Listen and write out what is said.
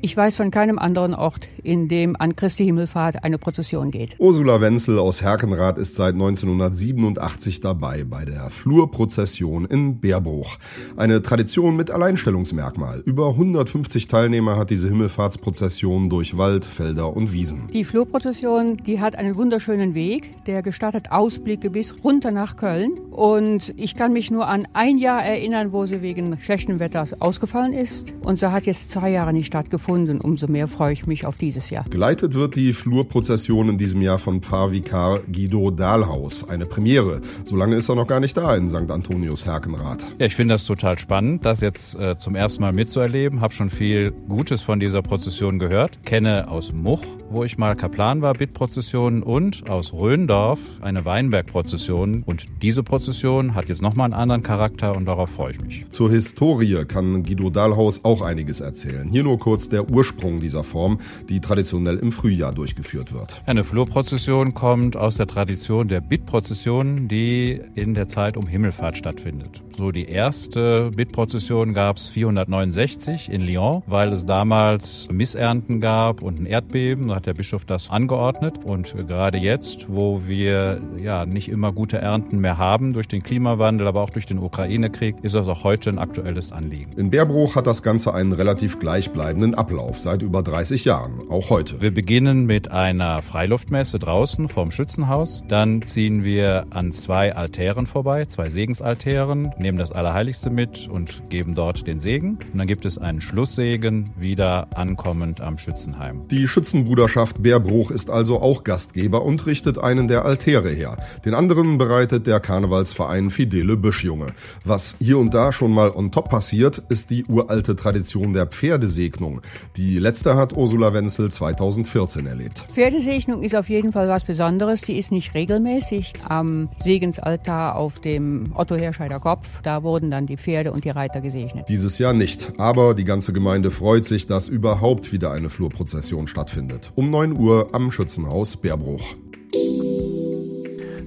Ich weiß von keinem anderen Ort, in dem an Christi Himmelfahrt eine Prozession geht. Ursula Wenzel aus Herkenrath ist seit 1987 dabei bei der Flurprozession in Bärbruch. Eine Tradition mit Alleinstellungsmerkmal. Über 150 Teilnehmer hat diese Himmelfahrtsprozession durch Wald, Felder und Wiesen. Die Flurprozession, die hat einen wunderschönen Weg. Der gestartet Ausblicke bis runter nach Köln. Und ich kann mich nur an ein Jahr erinnern, wo sie wegen schlechten Wetters ausgefallen ist. Und sie hat jetzt zwei Jahre nicht stattgefunden gefunden. Umso mehr freue ich mich auf dieses Jahr. Geleitet wird die Flurprozession in diesem Jahr von Pfarrvikar Guido Dahlhaus. Eine Premiere. So lange ist er noch gar nicht da in St. Antonius Herkenrath. Ja, ich finde das total spannend, das jetzt äh, zum ersten Mal mitzuerleben. Habe schon viel Gutes von dieser Prozession gehört. Kenne aus Much, wo ich mal Kaplan war, Bittprozessionen und aus Röndorf eine Weinbergprozession. Und diese Prozession hat jetzt nochmal einen anderen Charakter und darauf freue ich mich. Zur Historie kann Guido Dahlhaus auch einiges erzählen. Hier nur kurz der der Ursprung dieser Form, die traditionell im Frühjahr durchgeführt wird. Eine Flurprozession kommt aus der Tradition der Bittprozession, die in der Zeit um Himmelfahrt stattfindet. So die erste Bittprozession gab es 469 in Lyon, weil es damals Missernten gab und ein Erdbeben. Da hat der Bischof das angeordnet. Und gerade jetzt, wo wir ja nicht immer gute Ernten mehr haben durch den Klimawandel, aber auch durch den Ukraine-Krieg, ist das auch heute ein aktuelles Anliegen. In Bärbruch hat das Ganze einen relativ gleichbleibenden Ablauf. Ablauf seit über 30 Jahren, auch heute. Wir beginnen mit einer Freiluftmesse draußen vorm Schützenhaus. Dann ziehen wir an zwei Altären vorbei, zwei Segensaltären, nehmen das Allerheiligste mit und geben dort den Segen. Und dann gibt es einen Schlusssegen, wieder ankommend am Schützenheim. Die Schützenbruderschaft Bärbruch ist also auch Gastgeber und richtet einen der Altäre her. Den anderen bereitet der Karnevalsverein Fidele Büschjunge. Was hier und da schon mal on top passiert, ist die uralte Tradition der Pferdesegnung. Die letzte hat Ursula Wenzel 2014 erlebt. Pferdesegnung ist auf jeden Fall was Besonderes. Die ist nicht regelmäßig am Segensaltar auf dem Otto Herscheider Kopf. Da wurden dann die Pferde und die Reiter gesegnet. Dieses Jahr nicht. Aber die ganze Gemeinde freut sich, dass überhaupt wieder eine Flurprozession stattfindet. Um 9 Uhr am Schützenhaus Bärbruch.